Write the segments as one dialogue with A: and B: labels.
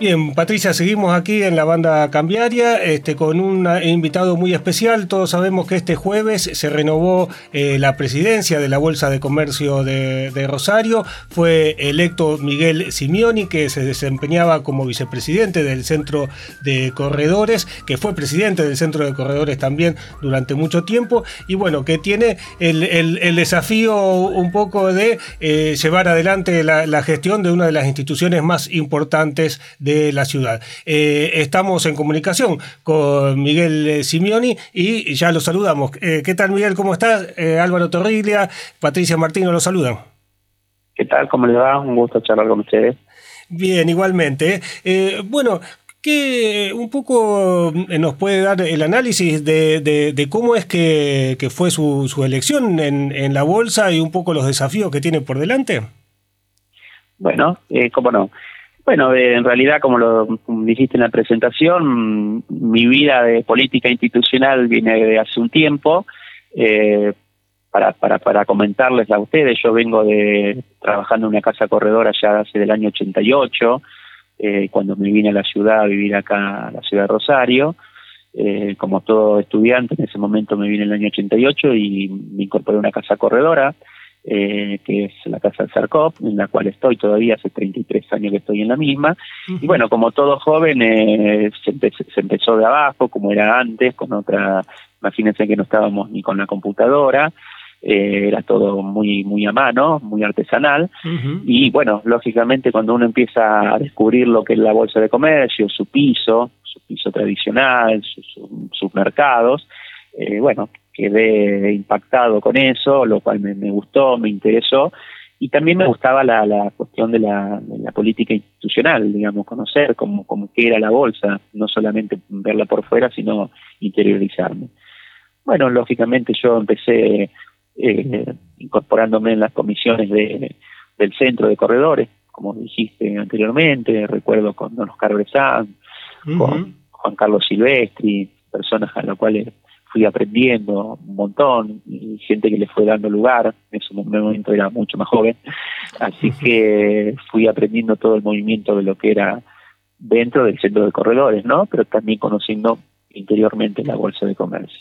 A: Bien, Patricia, seguimos aquí en la banda cambiaria este, con un invitado muy especial. Todos sabemos que este jueves se renovó eh, la presidencia de la Bolsa de Comercio de, Rosario. Fue electo Miguel Simeoni, que se desempeñaba como vicepresidente del Centro de Corredores, que fue presidente del Centro de Corredores también durante mucho tiempo. Y bueno, que tiene el, desafío un poco de eh, llevar adelante la, la gestión de una de las instituciones más importantes de la ciudad. Eh, estamos en comunicación con Miguel eh, Simeoni y ya lo saludamos. Eh, ¿Qué tal, Miguel? ¿Cómo estás? Álvaro Torriglia, Patricia Martino lo saludan.
B: ¿Qué tal? ¿Cómo le va? Un gusto charlar con ustedes.
A: Bien, igualmente. bueno, ¿Qué un poco nos puede dar el análisis de, cómo es que, fue su, elección en, en, la bolsa y un poco los desafíos que tiene por delante?
B: Bueno, eh, cómo no. Bueno, eh, en realidad, como lo dijiste en la presentación, mi vida de política institucional viene de hace un tiempo. Eh, para, para, para comentarles a ustedes, yo vengo de trabajando en una casa corredora ya hace del año 88, eh, cuando me vine a la ciudad a vivir acá, a la ciudad de Rosario. Eh, como todo estudiante, en ese momento me vine en el año 88 y me incorporé a una casa corredora eh, que es la Casa del Sarcop, en la cual estoy todavía, hace 33 años que estoy en la misma. Y bueno, como todo joven, eh, se, empezó de abajo, como era antes, con otra, imagínense que no estábamos ni con la computadora, eh, era todo muy muy a mano, muy artesanal. Y bueno, lógicamente cuando uno empieza a descubrir lo que es la bolsa de comercio, su piso, su piso tradicional, sus mercados, eh, bueno, quedé impactado con eso, lo cual me, gustó, me interesó, y también me gustaba la, la cuestión de la, política institucional, digamos, conocer cómo, cómo qué era la bolsa, no solamente verla por fuera, sino interiorizarme. Bueno, lógicamente yo empecé eh, incorporándome en las comisiones de, del centro de corredores, como dijiste anteriormente, recuerdo con Don Oscar Bresán, con Juan Carlos Silvestri, personas a las cuales fui aprendiendo un montón y gente que le fue dando lugar, en ese momento era mucho más joven, así que fui aprendiendo todo el movimiento de lo que era dentro del centro de corredores, ¿no? Pero también conociendo interiormente la bolsa de comercio.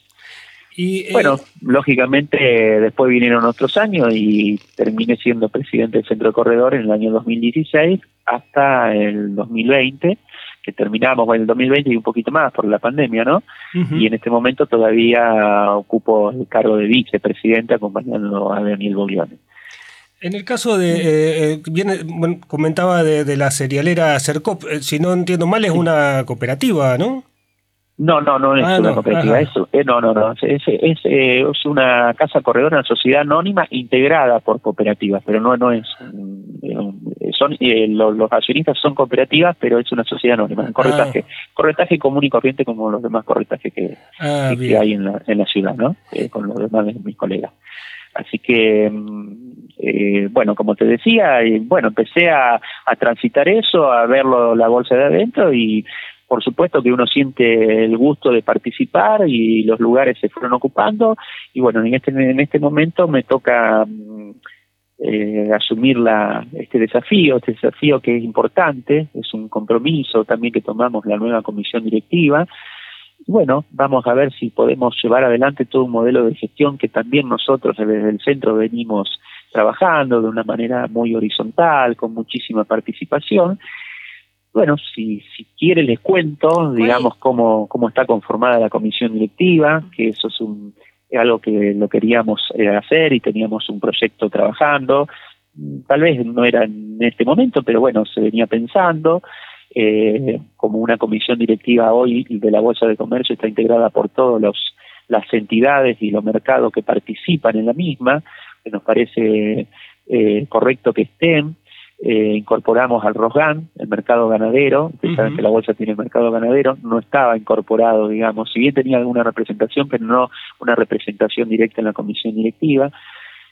B: Y, eh, bueno, lógicamente después vinieron otros años y terminé siendo presidente del centro de corredores en el año 2016 hasta el 2020 que terminamos en el 2020 y un poquito más por la pandemia, ¿no? Y en este momento todavía ocupo el cargo de vicepresidente acompañando a Daniel Boglione.
A: En el caso de, eh, eh, comentaba de, la serialera Cercop, eh, si no entiendo mal, es una cooperativa, ¿no?
B: No, no, no es ah, una cooperativa, eso, eh, no, no, no, es, es, eh, es, una casa corredora, una sociedad anónima integrada por cooperativas, pero no, no es, eh, son los, accionistas son cooperativas, pero es una sociedad anónima, corretaje, ah. corretaje común y corriente como los demás corretajes que, ah, hay en la, en la ciudad, ¿no? con los demás de mis colegas. Así que, mm, bueno, como te decía, bueno, empecé a, a transitar eso, a verlo la bolsa de adentro y por supuesto que uno siente el gusto de participar y los lugares se fueron ocupando y bueno, en este, en este momento me toca mm, eh, asumir la, este desafío, este desafío que es importante, es un compromiso también que tomamos la nueva comisión directiva. Bueno, vamos a ver si podemos llevar adelante todo un modelo de gestión que también nosotros desde el centro venimos trabajando de una manera muy horizontal, con muchísima participación bueno, si, si quiere les cuento, digamos, cómo, cómo está conformada la comisión directiva, que eso es, un, algo que lo queríamos eh, hacer y teníamos un proyecto trabajando. Tal vez no era en este momento, pero bueno, se venía pensando. Eh, como una comisión directiva hoy de la Bolsa de Comercio está integrada por todas las entidades y los mercados que participan en la misma, nos parece eh, correcto que estén eh, incorporamos al Rosgan, el mercado ganadero, ustedes saben que la bolsa tiene el mercado ganadero, no estaba incorporado, digamos, si bien tenía alguna representación, pero no una representación directa en la comisión directiva.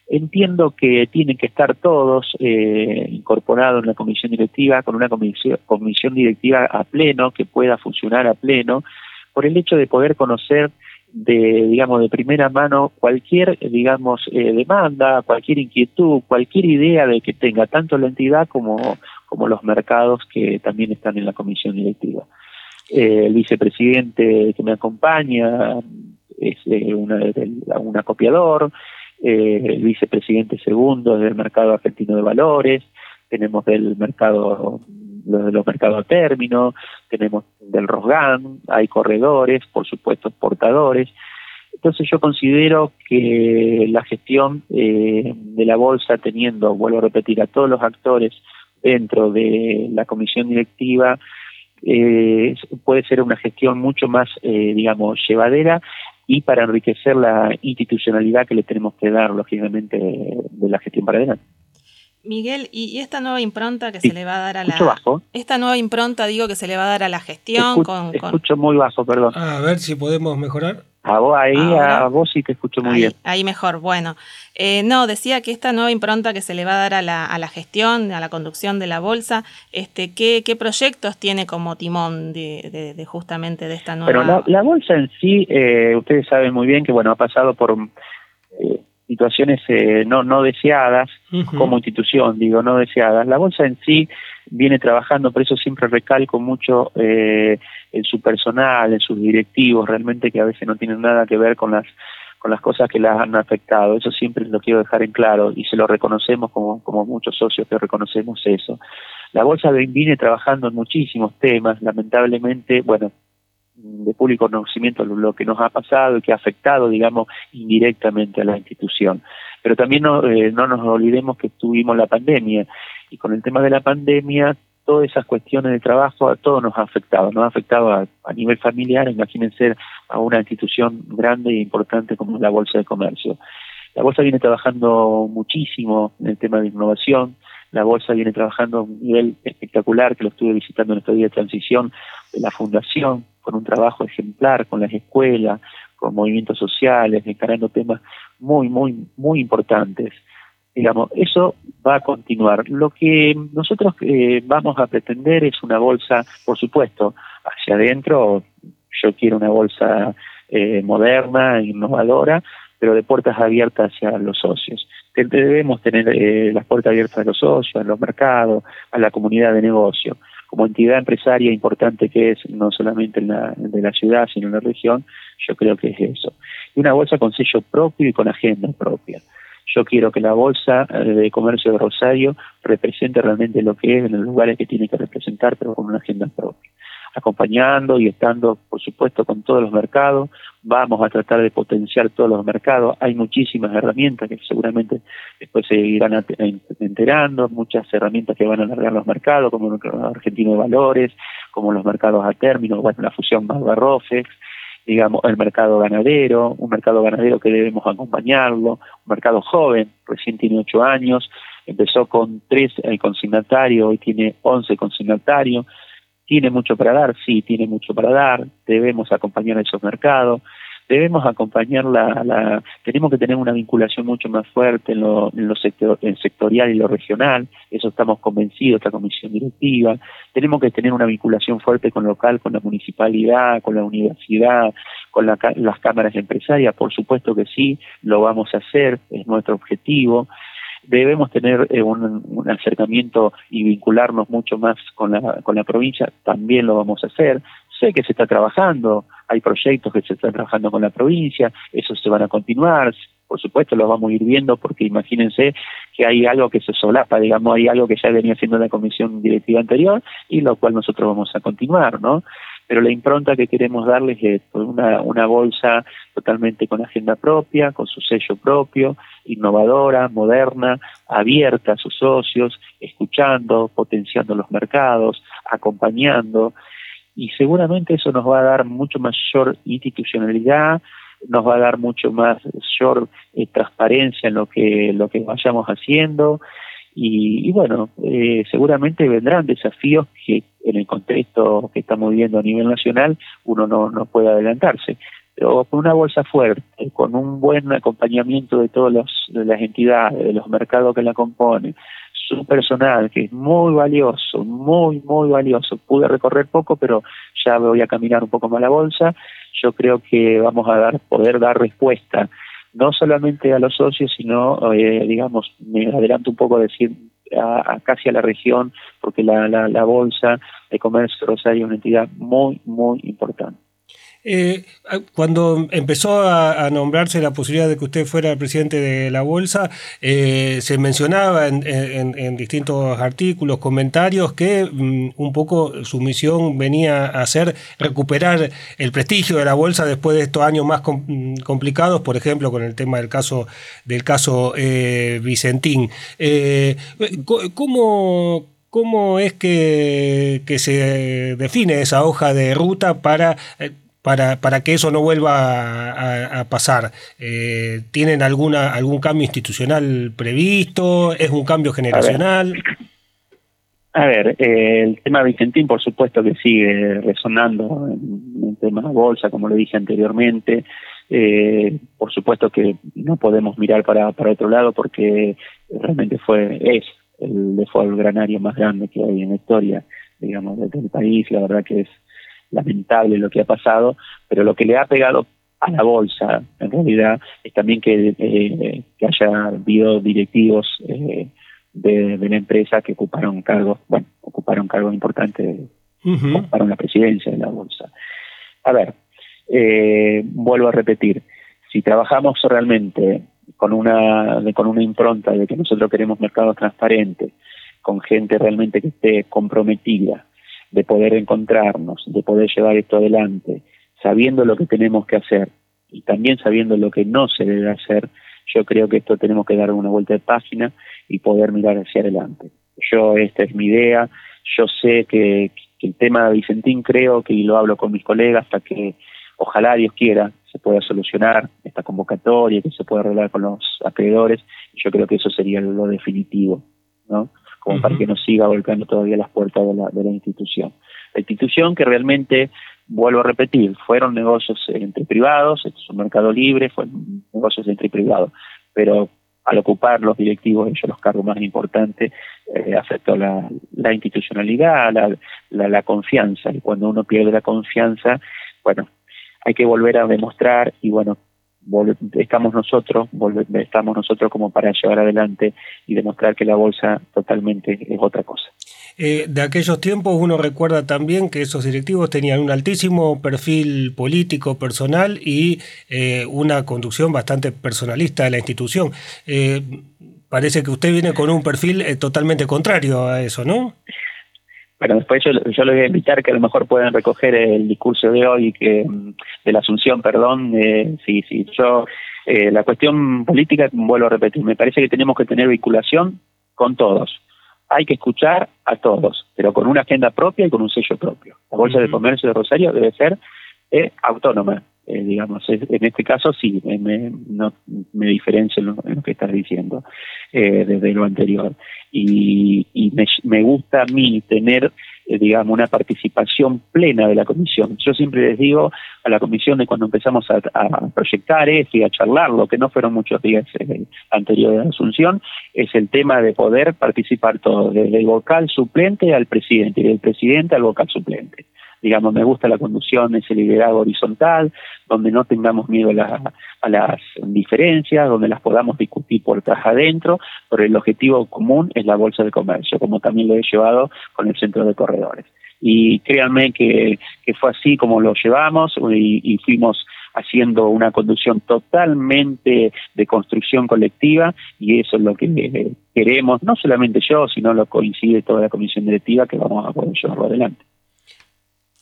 B: Entiendo que tienen que estar todos eh, incorporados en la comisión directiva, con una comisión, comisión directiva a pleno, que pueda funcionar a pleno, por el hecho de poder conocer de, digamos, de primera mano cualquier, digamos, eh, demanda, cualquier inquietud, cualquier idea de que tenga tanto la entidad como, como los mercados que también están en la comisión directiva. Eh, el vicepresidente que me acompaña es eh, una, un acopiador, eh, el vicepresidente segundo del mercado argentino de valores, tenemos del mercado los los mercados a término, tenemos del Rosgan, hay corredores, por supuesto portadores. Entonces yo considero que la gestión eh, de la bolsa teniendo, vuelvo a repetir, a todos los actores dentro de la comisión directiva, eh, puede ser una gestión mucho más, eh, digamos, llevadera y para enriquecer la institucionalidad que le tenemos que dar, lógicamente, de la gestión para adelante.
C: Miguel, y, esta nueva impronta que se le va a dar a la
B: bajo.
C: esta nueva impronta digo que se le va a dar a la gestión con,
B: escucho muy bajo, perdón.
A: A ver si podemos mejorar.
B: A vos ahí, a vos sí te escucho muy bien.
C: Ahí mejor, bueno. Eh, no, decía que esta nueva impronta que se le va a dar a la, a la gestión, a la conducción de la bolsa, este, ¿qué, qué proyectos tiene como timón de, de, justamente de esta nueva?
B: Pero la, bolsa en sí, eh, ustedes saben muy bien que bueno ha pasado por eh, situaciones eh, no, no deseadas como institución, digo, no deseadas. La bolsa en sí viene trabajando, por eso siempre recalco mucho eh, en su personal, en sus directivos, realmente que a veces no tienen nada que ver con las con las cosas que las han afectado. Eso siempre lo quiero dejar en claro y se lo reconocemos como, como muchos socios que reconocemos eso. La bolsa viene trabajando en muchísimos temas, lamentablemente, bueno, de público conocimiento lo que nos ha pasado y que ha afectado, digamos, indirectamente a la institución. Pero también no, eh, no nos olvidemos que tuvimos la pandemia y con el tema de la pandemia todas esas cuestiones de trabajo a todos nos ha afectado, nos ha afectado a, nivel familiar, imagínense a una institución grande e importante como la Bolsa de Comercio. La Bolsa viene trabajando muchísimo en el tema de innovación, la Bolsa viene trabajando a un nivel espectacular, que lo estuve visitando en estos días de transición, de la Fundación, con un trabajo ejemplar con las escuelas, con movimientos sociales, encarando temas muy, muy, muy importantes. Digamos, eso va a continuar. Lo que nosotros eh, vamos a pretender es una bolsa, por supuesto, hacia adentro, yo quiero una bolsa eh, moderna, innovadora, pero de puertas abiertas hacia los socios. Debemos tener eh, las puertas abiertas a los socios, a los mercados, a la comunidad de negocio como entidad empresaria importante que es, no solamente en la, de la ciudad, sino en la región, yo creo que es eso. Y una bolsa con sello propio y con agenda propia. Yo quiero que la Bolsa eh, de Comercio de Rosario represente realmente lo que es en los lugares que tiene que representar, pero con una agenda propia acompañando y estando, por supuesto, con todos los mercados. Vamos a tratar de potenciar todos los mercados. Hay muchísimas herramientas que seguramente después se irán enterando, muchas herramientas que van a alargar los mercados, como el argentino de valores, como los mercados a término, bueno, la fusión más Rofex, digamos, el mercado ganadero, un mercado ganadero que debemos acompañarlo, un mercado joven, recién tiene ocho años, empezó con tres el consignatario, hoy tiene once consignatarios, ¿Tiene mucho para dar? Sí, tiene mucho para dar. Debemos acompañar a esos mercados. Debemos acompañar la, la tenemos que tener una vinculación mucho más fuerte en lo, en lo sector, en sectorial y lo regional. Eso estamos convencidos, esta comisión directiva. Tenemos que tener una vinculación fuerte con local, con la municipalidad, con la universidad, con la, las cámaras empresarias. Por supuesto que sí, lo vamos a hacer, es nuestro objetivo debemos tener eh, un, acercamiento y vincularnos mucho más con la, con la provincia, también lo vamos a hacer. Sé que se está trabajando, hay proyectos que se están trabajando con la provincia, esos se van a continuar, por supuesto los vamos a ir viendo porque imagínense que hay algo que se solapa, digamos, hay algo que ya venía haciendo la comisión directiva anterior y lo cual nosotros vamos a continuar, ¿no? Pero la impronta que queremos darles es una, una bolsa totalmente con agenda propia, con su sello propio, innovadora, moderna, abierta a sus socios, escuchando, potenciando los mercados, acompañando, y seguramente eso nos va a dar mucho mayor institucionalidad, nos va a dar mucho más mayor eh, transparencia en lo que lo que vayamos haciendo y, bueno, eh, seguramente vendrán desafíos que en el contexto que estamos viviendo a nivel nacional uno no, no puede adelantarse. Pero con una bolsa fuerte, con un buen acompañamiento de todas las entidades, de los mercados que la componen, su personal, que es muy valioso, muy, muy valioso. Pude recorrer poco, pero ya voy a caminar un poco más la bolsa. Yo creo que vamos a dar, poder dar respuesta no solamente a los socios, sino, eh, digamos, me adelanto un poco a decir a, casi a la región, porque la, la, la Bolsa de Comercio Rosario es una entidad muy, muy importante.
A: Eh, cuando empezó a, nombrarse la posibilidad de que usted fuera el presidente de la Bolsa, eh, se mencionaba en, distintos artículos, comentarios, que mm, un poco su misión venía a ser recuperar el prestigio de la Bolsa después de estos años más mm, complicados, por ejemplo, con el tema del caso, del caso eh, Vicentín. ¿Cómo, ¿Cómo es que, se define esa hoja de ruta para para, para que eso no vuelva a, pasar? Eh, ¿Tienen alguna, algún cambio institucional previsto? ¿Es un cambio generacional?
B: A ver, eh, el tema Vicentín, por supuesto que sigue resonando en el tema bolsa, como lo dije anteriormente. Eh, por supuesto que no podemos mirar para, para otro lado porque realmente fue es el default granario más grande que hay en la historia, digamos, del país. La verdad que es lamentable lo que ha pasado, pero lo que le ha pegado a la bolsa, en realidad, es también que, eh, que haya habido directivos eh, de, la empresa que ocuparon cargos, bueno, ocuparon cargos importantes, ocuparon la presidencia de la bolsa. A ver, eh, vuelvo a repetir, si trabajamos realmente con una, con una impronta de que nosotros queremos mercados transparentes, con gente realmente que esté comprometida, de poder encontrarnos, de poder llevar esto adelante, sabiendo lo que tenemos que hacer y también sabiendo lo que no se debe hacer, yo creo que esto tenemos que dar una vuelta de página y poder mirar hacia adelante. Yo, esta es mi idea, yo sé que, el tema de Vicentín creo que, y lo hablo con mis colegas, hasta que ojalá Dios quiera se pueda solucionar esta convocatoria, que se pueda arreglar con los acreedores, yo creo que eso sería lo definitivo, ¿no? Como para que no siga volcando todavía las puertas de la, de la institución. La institución que realmente, vuelvo a repetir, fueron negocios entre privados, esto es un mercado libre, fueron negocios entre privados, pero al ocupar los directivos, ellos los cargos más importantes, eh, afectó la, la institucionalidad, la, la, la confianza, y cuando uno pierde la confianza, bueno, hay que volver a demostrar y bueno, estamos nosotros, estamos nosotros como para llevar adelante y demostrar que la bolsa totalmente es otra cosa.
A: Eh, de aquellos tiempos uno recuerda también que esos directivos tenían un altísimo perfil político, personal y eh, una conducción bastante personalista de la institución. Eh, parece que usted viene con un perfil totalmente contrario a eso, ¿no?
B: Bueno, después yo, yo les voy a invitar que a lo mejor puedan recoger el discurso de hoy, que mm, de la Asunción, perdón. Eh, sí, sí, yo, eh, la cuestión política, vuelvo a repetir, me parece que tenemos que tener vinculación con todos. Hay que escuchar a todos, pero con una agenda propia y con un sello propio. La Bolsa de Comercio de Rosario debe ser eh, autónoma, eh, digamos, en este caso sí, me, me diferencio en lo, que estás diciendo eh, desde lo anterior. Y, y me, me, gusta a mí tener, eh, digamos, una participación plena de la comisión. Yo siempre les digo a la comisión de cuando empezamos a, a proyectar esto y a charlar, lo que no fueron muchos días anteriores a la Asunción, es el tema de poder participar todos, desde el vocal suplente al presidente y del presidente al vocal suplente digamos, me gusta la conducción, ese liderazgo horizontal, donde no tengamos miedo a, las diferencias, donde las podamos discutir por atrás adentro, pero el objetivo común es la bolsa de comercio, como también lo he llevado con el centro de corredores. Y créanme que, fue así como lo llevamos y, fuimos haciendo una conducción totalmente de construcción colectiva y eso es lo que queremos, no solamente yo, sino lo coincide toda la comisión directiva que vamos a poder llevarlo adelante.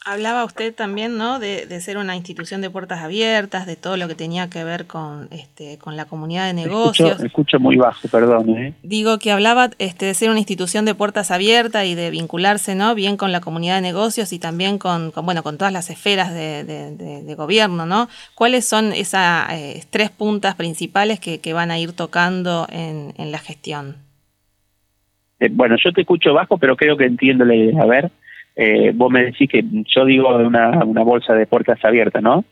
C: Hablaba usted también, ¿no? De, ser una institución de puertas abiertas, de todo lo que tenía que ver con, este, con la comunidad de negocios.
B: Escucho, escucho muy bajo, perdón. ¿eh?
C: Digo que hablaba este, de ser una institución de puertas abiertas y de vincularse, ¿no? Bien con la comunidad de negocios y también con, bueno, con todas las esferas de, gobierno, ¿no? ¿Cuáles son esas eh, tres puntas principales que, van a ir tocando en, en la gestión?
B: Eh, bueno, yo te escucho bajo, pero creo que entiendo la idea. A ver. Eh, vos me decís que yo digo una, una bolsa de puertas abiertas, ¿no?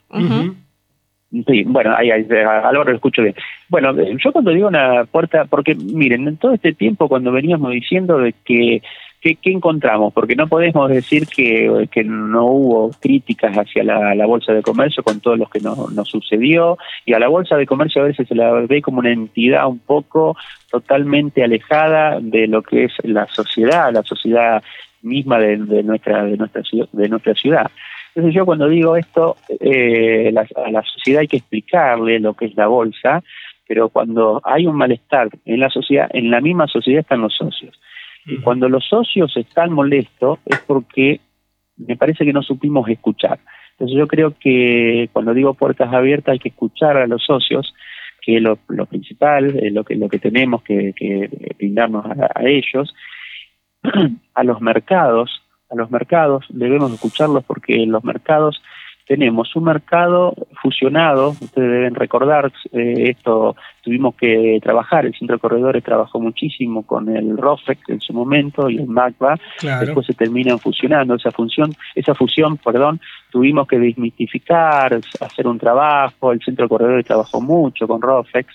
B: Sí, bueno, ahí, ahí lo escucho bien. Bueno, yo cuando digo una puerta, porque miren, en todo este tiempo cuando veníamos diciendo de que ¿qué, encontramos? Porque no podemos decir que, que no hubo críticas hacia la, Bolsa de Comercio con todo lo que nos, nos sucedió, y a la Bolsa de Comercio a veces se la ve como una entidad un poco totalmente alejada de lo que es la sociedad, la sociedad misma de, nuestra de nuestra de nuestra ciudad. Entonces yo cuando digo esto, eh, a la sociedad hay que explicarle lo que es la bolsa, pero cuando hay un malestar en la sociedad, en la misma sociedad están los socios. Y cuando los socios están molestos es porque me parece que no supimos escuchar. Entonces yo creo que cuando digo puertas abiertas hay que escuchar a los socios, que es lo, principal, lo que lo que tenemos que, brindarnos a ellos, a los mercados, a los mercados, debemos escucharlos porque los mercados tenemos un mercado fusionado, ustedes deben recordar eh, esto, tuvimos que trabajar, el Centro de Corredores trabajó muchísimo con el ROFEC en su momento y el MACBA, después se terminan fusionando, esa función, esa fusión, perdón, tuvimos que desmitificar, hacer un trabajo, el Centro de Corredores trabajó mucho con ROFEX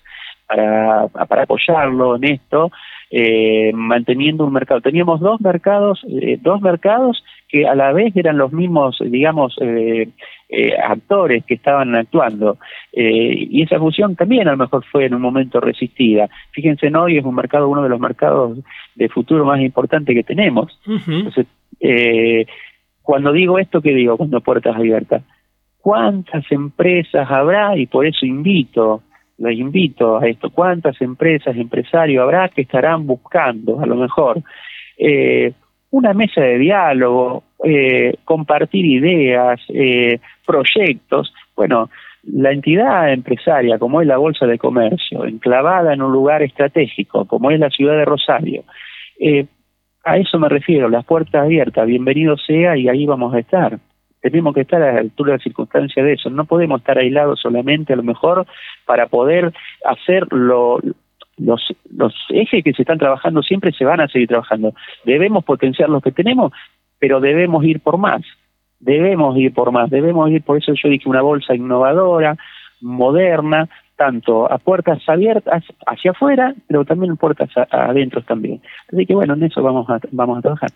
B: para, para apoyarlo en esto, eh, manteniendo un mercado. Teníamos dos mercados, eh, dos mercados que a la vez eran los mismos, digamos, eh, actores que estaban actuando. y esa fusión también a lo mejor fue en un momento resistida. Fíjense, hoy es un mercado, uno de los mercados de futuro más importantes que tenemos. Entonces, cuando digo esto, ¿qué digo cuando puertas abiertas? ¿Cuántas empresas habrá? Y por eso invito les invito a esto, cuántas empresas, empresarios habrá que estarán buscando, a lo mejor, eh, una mesa de diálogo, eh, compartir ideas, eh, proyectos. Bueno, la entidad empresaria, como es la Bolsa de Comercio, enclavada en un lugar estratégico, como es la ciudad de Rosario, a eso me refiero, las puertas abiertas, bienvenido sea y ahí vamos a estar tenemos que estar a la altura de las circunstancias de eso. No podemos estar aislados solamente, a lo mejor, para poder hacer lo, los, los ejes que se están trabajando siempre se van a seguir trabajando. Debemos potenciar los que tenemos, pero debemos ir por más. Debemos ir por más. Debemos ir, por eso yo dije, una bolsa innovadora, moderna, tanto a puertas abiertas hacia afuera, pero también puertas adentro también. Así que bueno, en eso vamos a, vamos a trabajar.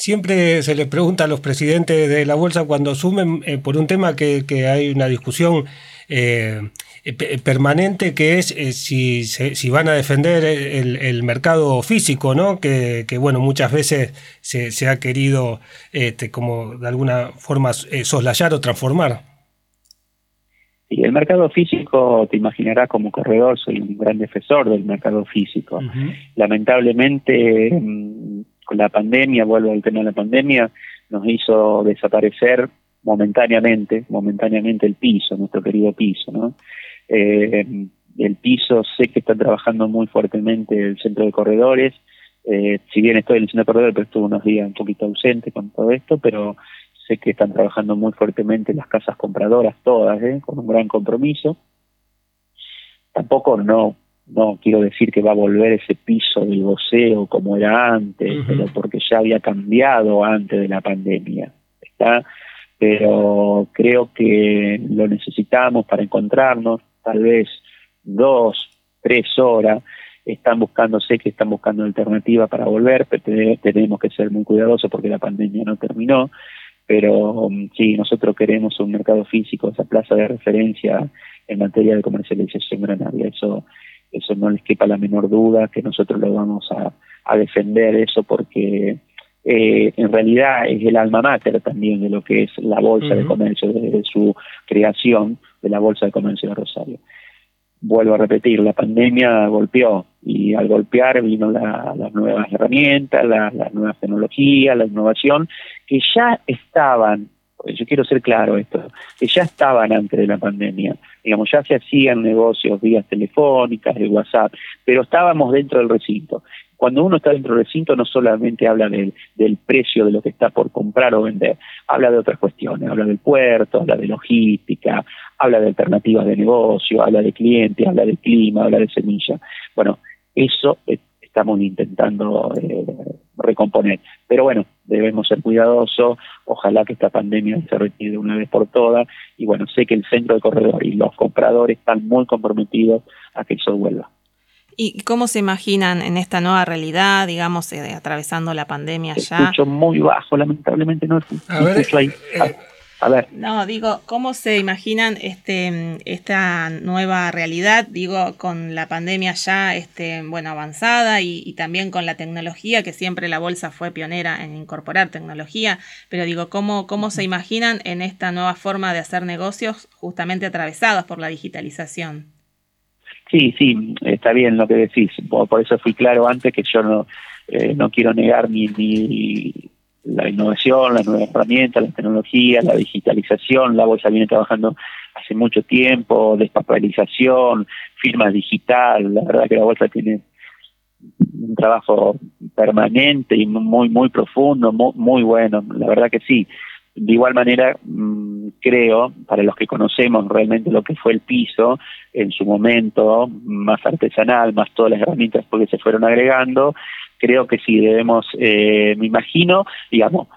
A: Siempre se les pregunta a los presidentes de la bolsa cuando asumen eh, por un tema que, hay una discusión eh, permanente que es eh, si, si, van a defender el, mercado físico, ¿no? Que, bueno, muchas veces se, ha querido este, como de alguna forma soslayar o transformar.
B: Y el mercado físico, te imaginarás como corredor, soy un gran defensor del mercado físico. Lamentablemente, mm, la pandemia, vuelvo al tema de la pandemia, nos hizo desaparecer momentáneamente, momentáneamente el piso, nuestro querido piso, ¿no? Eh, el piso, sé que está trabajando muy fuertemente el centro de corredores, eh, si bien estoy en el centro de corredores, pero estuve unos días un poquito ausente con todo esto, pero sé que están trabajando muy fuertemente las casas compradoras todas, ¿eh? con un gran compromiso. Tampoco no no quiero decir que va a volver ese piso del voceo como era antes, pero porque ya había cambiado antes de la pandemia, ¿está? Pero creo que lo necesitamos para encontrarnos, tal vez dos, tres horas, están buscando, sé que están buscando alternativas para volver, pero tenemos que ser muy cuidadosos porque la pandemia no terminó, pero sí, nosotros queremos un mercado físico, esa plaza de referencia en materia de comercialización granaria, eso eso no les quepa la menor duda que nosotros lo vamos a, defender eso porque eh, en realidad es el alma mater también de lo que es la Bolsa de Comercio, desde su creación de la Bolsa de Comercio de Rosario. Vuelvo a repetir, la pandemia golpeó y al golpear vino las nuevas herramientas, las la nuevas tecnologías, la innovación, que ya estaban yo quiero ser claro esto, que ya estaban antes de la pandemia, digamos, ya se hacían negocios vía telefónicas, de WhatsApp, pero estábamos dentro del recinto. Cuando uno está dentro del recinto no solamente habla del, del precio de lo que está por comprar o vender, habla de otras cuestiones, habla del puerto, habla de logística, habla de alternativas de negocio, habla de clientes, habla del clima, habla de semilla. Bueno, eso estamos intentando eh, recomponer. Pero bueno, debemos ser cuidadosos, ojalá que esta pandemia se retire una vez por todas, y bueno, sé que el centro de corredor y los compradores están muy comprometidos a que eso vuelva.
C: ¿Y cómo se imaginan en esta nueva realidad, digamos, eh, atravesando la pandemia ya?
B: Escucho muy bajo, lamentablemente no, a ver, ahí. Eh,
C: a ver. No, digo, ¿cómo se imaginan este, esta nueva realidad? Digo, con la pandemia ya este, bueno, avanzada y, también con la tecnología, que siempre la bolsa fue pionera en incorporar tecnología, pero digo, ¿cómo, cómo se imaginan en esta nueva forma de hacer negocios justamente atravesados por la digitalización?
B: Sí, sí, está bien lo que decís. Por, eso fui claro antes que yo no, eh, no quiero negar ni, ni la innovación, la nueva herramientas, la tecnología, la digitalización. La bolsa viene trabajando hace mucho tiempo, despapalización, firmas digital. La verdad que la bolsa tiene un trabajo permanente y muy, muy profundo, muy, muy bueno. La verdad que sí. De igual manera, mm, creo, para los que conocemos realmente lo que fue el piso en su momento, más artesanal, más todas las herramientas porque se fueron agregando, creo que sí debemos, eh, me imagino, digamos,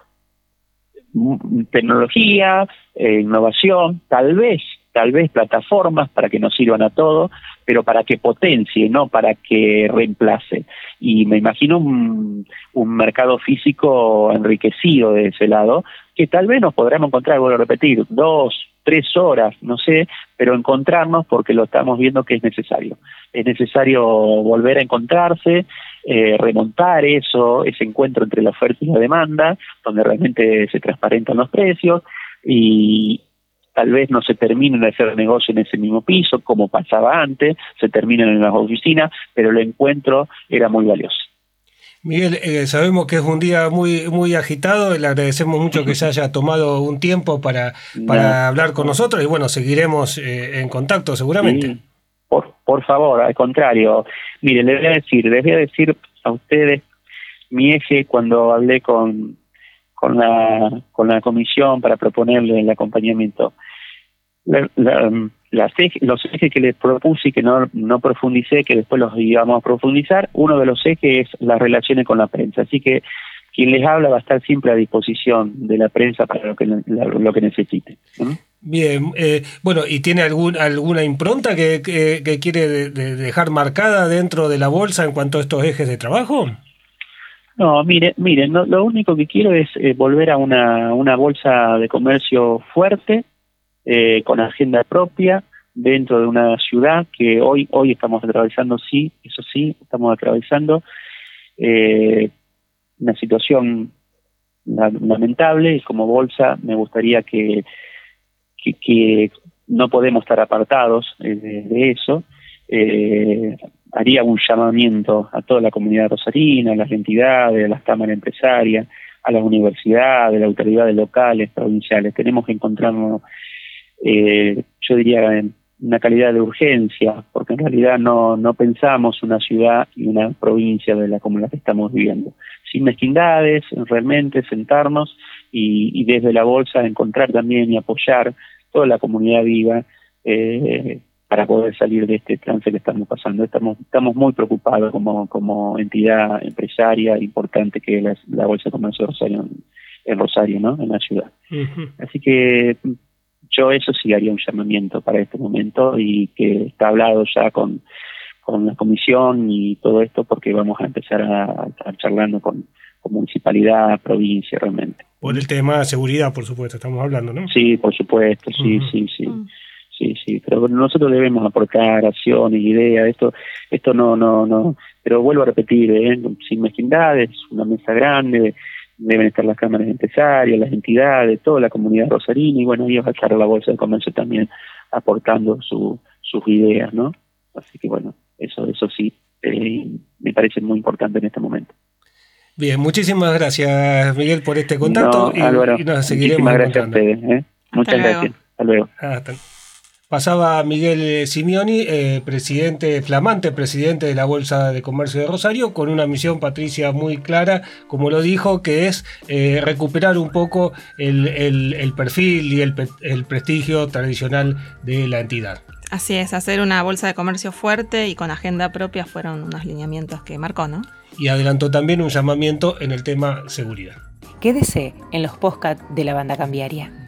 B: tecnología, eh, innovación, tal vez, tal vez plataformas para que nos sirvan a todos, pero para que potencie, no para que reemplace. Y me imagino un, mercado físico enriquecido de ese lado, que tal vez nos podremos encontrar, vuelvo a repetir, dos, tres horas, no sé, pero encontrarnos porque lo estamos viendo que es necesario. Es necesario volver a encontrarse, eh, remontar eso, ese encuentro entre la oferta y la demanda, donde realmente se transparentan los precios y tal vez no se terminen de hacer negocio en ese mismo piso, como pasaba antes, se terminan en las oficinas, pero el encuentro era muy valioso.
A: Miguel, eh, sabemos que es un día muy, muy agitado, le agradecemos mucho que se haya tomado un tiempo para, para hablar con nosotros y bueno, seguiremos eh, en contacto seguramente.
B: Por, por favor, al contrario, mire, le voy a decir, les voy a decir a ustedes mi eje cuando hablé con, con, la, con la comisión para proponerle el acompañamiento. La, los ejes que les propuse y que no, no profundicé, que después los íbamos a profundizar, uno de los ejes es las relaciones con la prensa. Así que quien les habla va a estar siempre a disposición de la prensa para lo que, lo que necesite.
A: Bien, eh, bueno, ¿y tiene algún, alguna impronta que, que, quiere dejar marcada dentro de la bolsa en cuanto a estos ejes de trabajo?
B: No, mire, mire, lo único que quiero es eh, volver a una, una bolsa de comercio fuerte, eh, con agenda propia dentro de una ciudad que hoy hoy estamos atravesando, sí, eso sí, estamos atravesando eh, una situación lamentable y como bolsa me gustaría que, que, no podemos estar apartados eh, de, eso. Haría un llamamiento a toda la comunidad rosarina, a las entidades, a las cámaras empresarias, a las universidades, a las autoridades locales, provinciales. Tenemos que encontrarnos eh, yo diría, en una calidad de urgencia, porque en realidad no, no pensamos una ciudad y una provincia de la como la que estamos viviendo. Sin mezquindades, realmente sentarnos y, desde la bolsa encontrar también y apoyar toda la comunidad viva eh, para poder salir de este trance que estamos pasando. Estamos, estamos muy preocupados como, como entidad empresaria importante que es la, Bolsa de Comercio de Rosario en, Rosario, ¿no? En la ciudad. Así que yo eso sí haría un llamamiento para este momento y que está hablado ya con, con la comisión y todo esto porque vamos a empezar a, estar charlando con, municipalidad, provincia realmente.
A: Por el tema de seguridad, por supuesto, estamos hablando, ¿no?
B: Sí, por supuesto, sí, sí, sí. Mm. Sí, sí, pero nosotros debemos aportar acciones, ideas, esto esto no no no, pero vuelvo a repetir, ¿eh? sin mezquindades, una mesa grande, deben estar las cámaras empresarias, las entidades, toda la comunidad rosarina y bueno, ellos va a la Bolsa de Comercio también aportando su, sus ideas, ¿no? Así que bueno, eso, eso sí, eh, me parece muy importante en este momento.
A: Bien, muchísimas gracias Miguel por este contacto
B: y, nos seguiremos muchísimas gracias a ustedes. ¿eh? Muchas gracias. Hasta luego. Hasta.
A: Pasaba Miguel Simeoni, eh, presidente, flamante presidente de la Bolsa de Comercio de Rosario, con una misión, Patricia, muy clara, como lo dijo, que es eh, recuperar un poco el, perfil y el, prestigio tradicional de la entidad.
C: Así es, hacer una bolsa de comercio fuerte y con agenda propia fueron unos lineamientos que marcó, ¿no?
A: Y adelantó también un llamamiento en el tema seguridad.
D: Quédese en los podcast de la banda cambiaria.